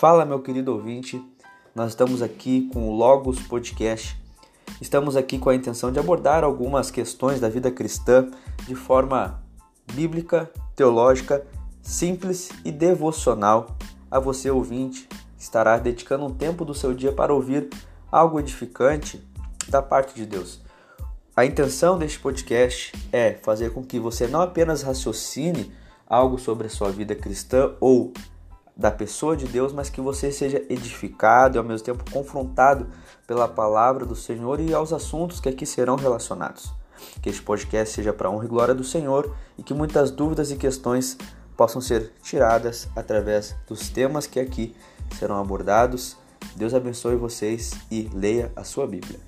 Fala, meu querido ouvinte. Nós estamos aqui com o Logos Podcast. Estamos aqui com a intenção de abordar algumas questões da vida cristã de forma bíblica, teológica, simples e devocional. A você, ouvinte, estará dedicando um tempo do seu dia para ouvir algo edificante da parte de Deus. A intenção deste podcast é fazer com que você não apenas raciocine algo sobre a sua vida cristã ou da pessoa de Deus, mas que você seja edificado e ao mesmo tempo confrontado pela palavra do Senhor e aos assuntos que aqui serão relacionados. Que este podcast seja para honra e glória do Senhor e que muitas dúvidas e questões possam ser tiradas através dos temas que aqui serão abordados. Deus abençoe vocês e leia a sua Bíblia.